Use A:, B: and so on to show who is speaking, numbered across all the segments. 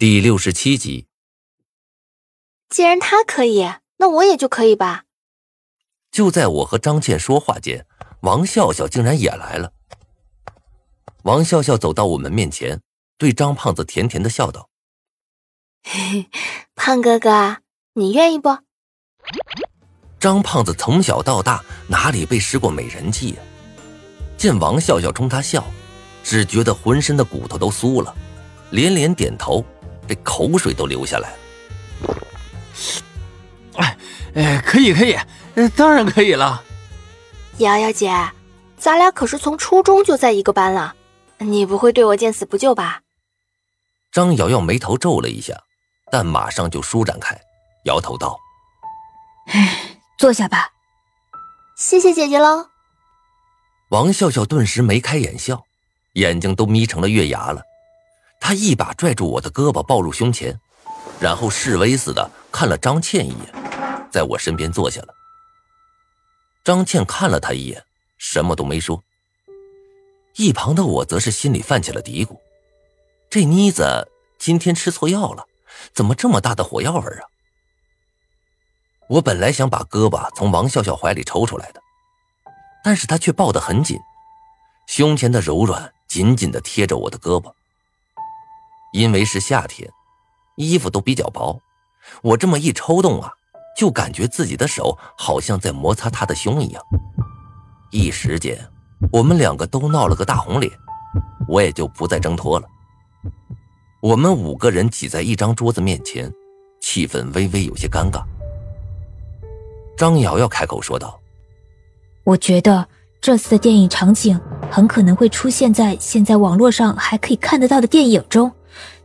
A: 第六十七集。
B: 既然他可以，那我也就可以吧。
A: 就在我和张倩说话间，王笑笑竟然也来了。王笑笑走到我们面前，对张胖子甜甜的笑道：“
B: 胖哥哥，你愿意不？”
A: 张胖子从小到大哪里被施过美人计呀？见王笑笑冲他笑，只觉得浑身的骨头都酥了，连连点头，这口水都流下来了。
C: 哎哎，可以可以，当然可以了。
B: 瑶瑶姐，咱俩可是从初中就在一个班了，你不会对我见死不救吧？
A: 张瑶瑶眉头皱了一下，但马上就舒展开，摇头道：“
D: 哎，坐下吧。
B: 谢谢姐姐喽。”
A: 王笑笑顿时眉开眼笑，眼睛都眯成了月牙了。他一把拽住我的胳膊，抱入胸前，然后示威似的看了张倩一眼，在我身边坐下了。张倩看了他一眼，什么都没说。一旁的我则是心里泛起了嘀咕：这妮子今天吃错药了，怎么这么大的火药味啊？我本来想把胳膊从王笑笑怀里抽出来的。但是他却抱得很紧，胸前的柔软紧紧的贴着我的胳膊。因为是夏天，衣服都比较薄，我这么一抽动啊，就感觉自己的手好像在摩擦他的胸一样。一时间，我们两个都闹了个大红脸，我也就不再挣脱了。我们五个人挤在一张桌子面前，气氛微微有些尴尬。张瑶瑶开口说道。
D: 我觉得这次的电影场景很可能会出现在现在网络上还可以看得到的电影中，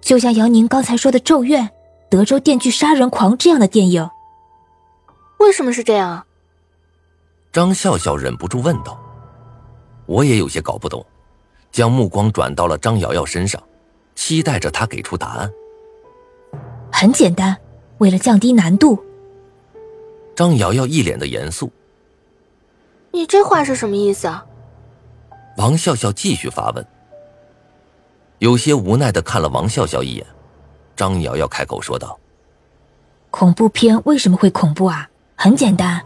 D: 就像姚宁刚才说的《咒怨》《德州电锯杀人狂》这样的电影。
B: 为什么是这样？
A: 张笑笑忍不住问道。我也有些搞不懂，将目光转到了张瑶瑶身上，期待着她给出答案。
D: 很简单，为了降低难度。
A: 张瑶瑶一脸的严肃。
B: 你这话是什么意思啊？
A: 王笑笑继续发问，有些无奈的看了王笑笑一眼。张瑶瑶开口说道：“
D: 恐怖片为什么会恐怖啊？很简单，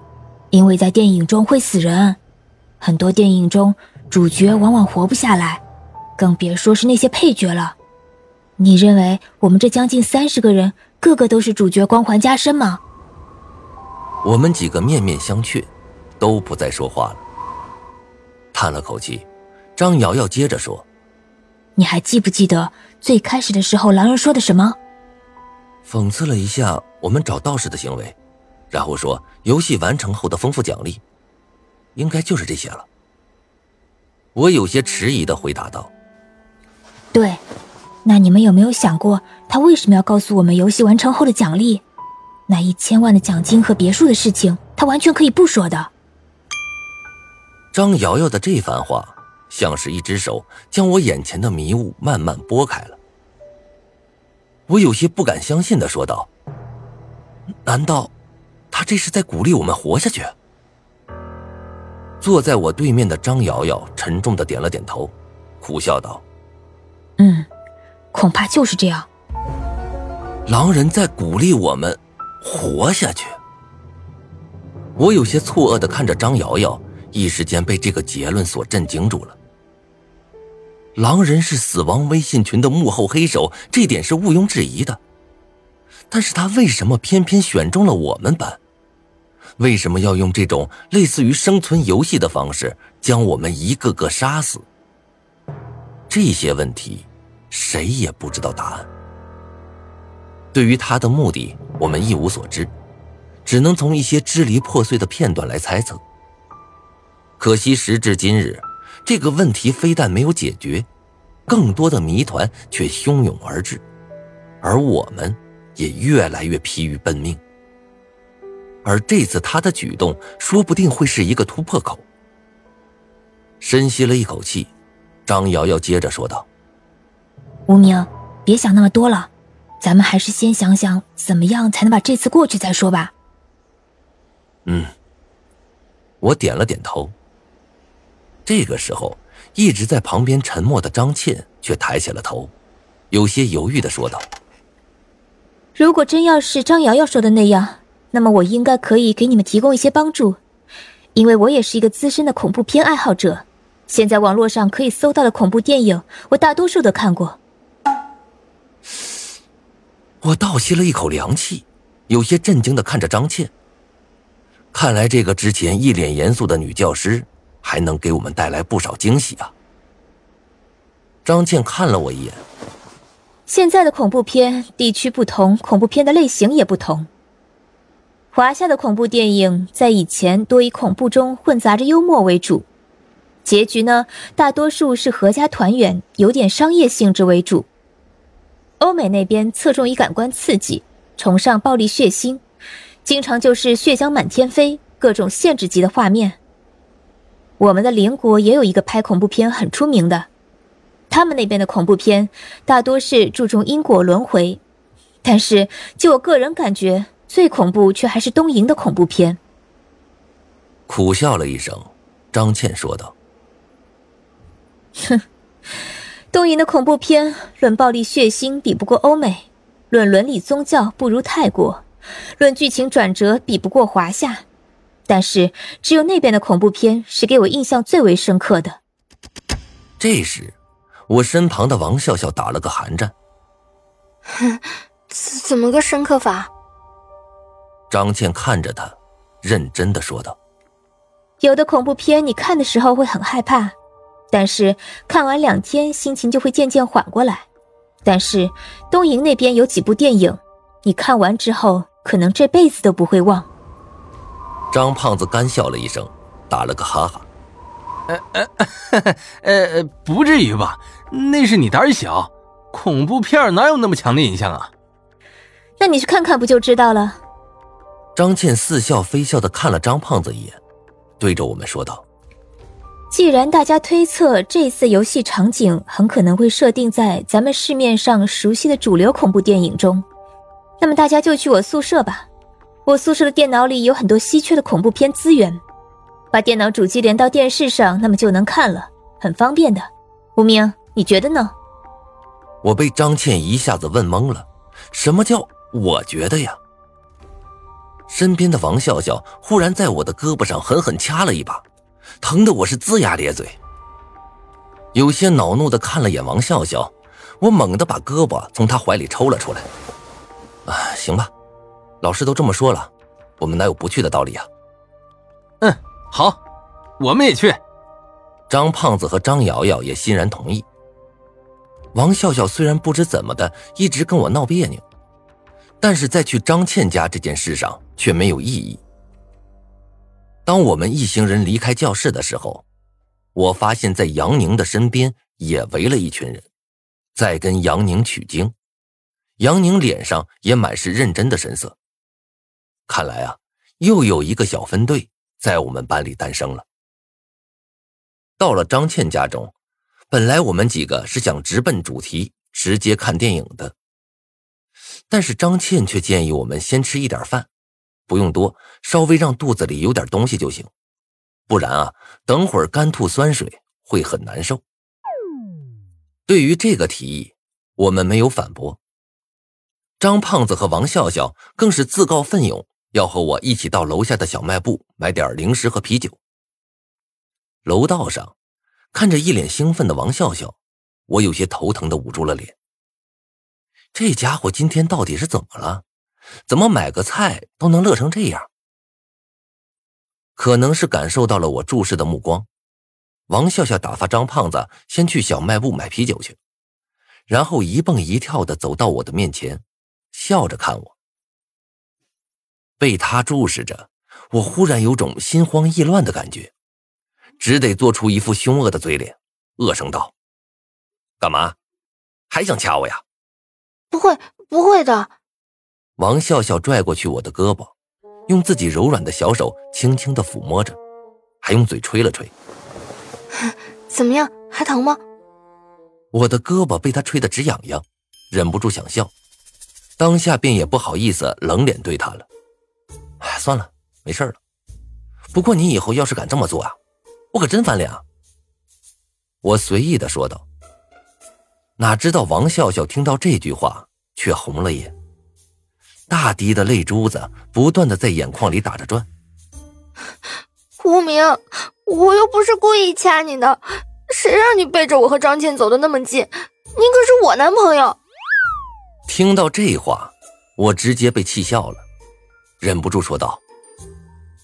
D: 因为在电影中会死人，很多电影中主角往往活不下来，更别说是那些配角了。你认为我们这将近三十个人，个个都是主角光环加身吗？”
A: 我们几个面面相觑。都不再说话了，叹了口气，张瑶瑶接着说：“
D: 你还记不记得最开始的时候，狼人说的什么？
A: 讽刺了一下我们找道士的行为，然后说游戏完成后的丰富奖励，应该就是这些了。”我有些迟疑的回答道：“
D: 对，那你们有没有想过，他为什么要告诉我们游戏完成后的奖励？那一千万的奖金和别墅的事情，他完全可以不说的。”
A: 张瑶瑶的这番话，像是一只手将我眼前的迷雾慢慢拨开了。我有些不敢相信的说道：“难道，他这是在鼓励我们活下去？”坐在我对面的张瑶瑶沉重的点了点头，苦笑道：“
D: 嗯，恐怕就是这样。
A: 狼人在鼓励我们活下去。”我有些错愕的看着张瑶瑶。一时间被这个结论所震惊住了。狼人是死亡微信群的幕后黑手，这点是毋庸置疑的。但是他为什么偏偏选中了我们班？为什么要用这种类似于生存游戏的方式将我们一个个杀死？这些问题，谁也不知道答案。对于他的目的，我们一无所知，只能从一些支离破碎的片段来猜测。可惜时至今日，这个问题非但没有解决，更多的谜团却汹涌而至，而我们也越来越疲于奔命。而这次他的举动，说不定会是一个突破口。深吸了一口气，张瑶瑶接着说道：“
D: 无名，别想那么多了，咱们还是先想想怎么样才能把这次过去再说吧。”
A: 嗯，我点了点头。这个时候，一直在旁边沉默的张倩却抬起了头，有些犹豫的说道：“
D: 如果真要是张瑶瑶说的那样，那么我应该可以给你们提供一些帮助，因为我也是一个资深的恐怖片爱好者。现在网络上可以搜到的恐怖电影，我大多数都看过。
A: 我倒吸了一口凉气，有些震惊的看着张倩。看来这个之前一脸严肃的女教师，还能给我们带来不少惊喜啊！张倩看了我一眼。
D: 现在的恐怖片地区不同，恐怖片的类型也不同。华夏的恐怖电影在以前多以恐怖中混杂着幽默为主，结局呢大多数是合家团圆，有点商业性质为主。欧美那边侧重于感官刺激，崇尚暴力血腥，经常就是血浆满天飞，各种限制级的画面。我们的邻国也有一个拍恐怖片很出名的。他们那边的恐怖片大多是注重因果轮回，但是就我个人感觉，最恐怖却还是东瀛的恐怖片。
A: 苦笑了一声，张倩说道：“
D: 哼，东瀛的恐怖片论暴力血腥比不过欧美，论伦理宗教不如泰国，论剧情转折比不过华夏，但是只有那边的恐怖片是给我印象最为深刻的。”
A: 这时。我身旁的王笑笑打了个寒战。
B: 哼，怎么个深刻法？
A: 张倩看着他，认真的说道：“
D: 有的恐怖片，你看的时候会很害怕，但是看完两天，心情就会渐渐缓过来。但是东营那边有几部电影，你看完之后，可能这辈子都不会忘。”
A: 张胖子干笑了一声，打了个哈哈。
C: 呃呃 呃，不至于吧？那是你胆小，恐怖片哪有那么强的影像啊？
D: 那你去看看不就知道了。
A: 张倩似笑非笑的看了张胖子一眼，对着我们说道：“
D: 既然大家推测这次游戏场景很可能会设定在咱们市面上熟悉的主流恐怖电影中，那么大家就去我宿舍吧。我宿舍的电脑里有很多稀缺的恐怖片资源。”把电脑主机连到电视上，那么就能看了，很方便的。无名，你觉得呢？
A: 我被张倩一下子问懵了，什么叫我觉得呀？身边的王笑笑忽然在我的胳膊上狠狠掐了一把，疼得我是龇牙咧嘴。有些恼怒的看了眼王笑笑，我猛地把胳膊从他怀里抽了出来。啊，行吧，老师都这么说了，我们哪有不去的道理啊？
C: 嗯。好，我们也去。
A: 张胖子和张瑶瑶也欣然同意。王笑笑虽然不知怎么的一直跟我闹别扭，但是在去张倩家这件事上却没有异议。当我们一行人离开教室的时候，我发现在杨宁的身边也围了一群人，在跟杨宁取经。杨宁脸上也满是认真的神色。看来啊，又有一个小分队。在我们班里诞生了。到了张倩家中，本来我们几个是想直奔主题，直接看电影的，但是张倩却建议我们先吃一点饭，不用多，稍微让肚子里有点东西就行，不然啊，等会儿干吐酸水会很难受。对于这个提议，我们没有反驳。张胖子和王笑笑更是自告奋勇。要和我一起到楼下的小卖部买点零食和啤酒。楼道上，看着一脸兴奋的王笑笑，我有些头疼的捂住了脸。这家伙今天到底是怎么了？怎么买个菜都能乐成这样？可能是感受到了我注视的目光，王笑笑打发张胖子先去小卖部买啤酒去，然后一蹦一跳的走到我的面前，笑着看我。被他注视着，我忽然有种心慌意乱的感觉，只得做出一副凶恶的嘴脸，恶声道：“干嘛？还想掐我呀？”“
B: 不会，不会的。”
A: 王笑笑拽过去我的胳膊，用自己柔软的小手轻轻的抚摸着，还用嘴吹了吹。
B: “怎么样？还疼吗？”
A: 我的胳膊被他吹得直痒痒，忍不住想笑，当下便也不好意思冷脸对他了。哎，算了，没事了。不过你以后要是敢这么做啊，我可真翻脸啊！我随意的说道。哪知道王笑笑听到这句话却红了眼，大滴的泪珠子不断的在眼眶里打着转。
B: 无名，我又不是故意掐你的，谁让你背着我和张倩走的那么近？你可是我男朋友。
A: 听到这话，我直接被气笑了，忍不住说道：“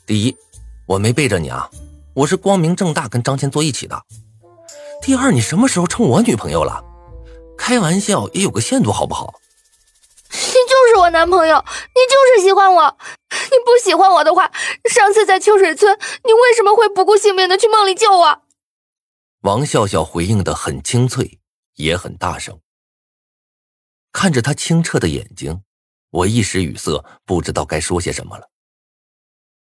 A: 第一，我没背着你啊，我是光明正大跟张倩坐一起的。第二，你什么时候成我女朋友了？开玩笑也有个限度，好不好？”
B: 你就是我男朋友，你就是喜欢我。你不喜欢我的话，上次在秋水村，你为什么会不顾性命的去梦里救我？
A: 王笑笑回应的很清脆，也很大声。看着他清澈的眼睛，我一时语塞，不知道该说些什么了。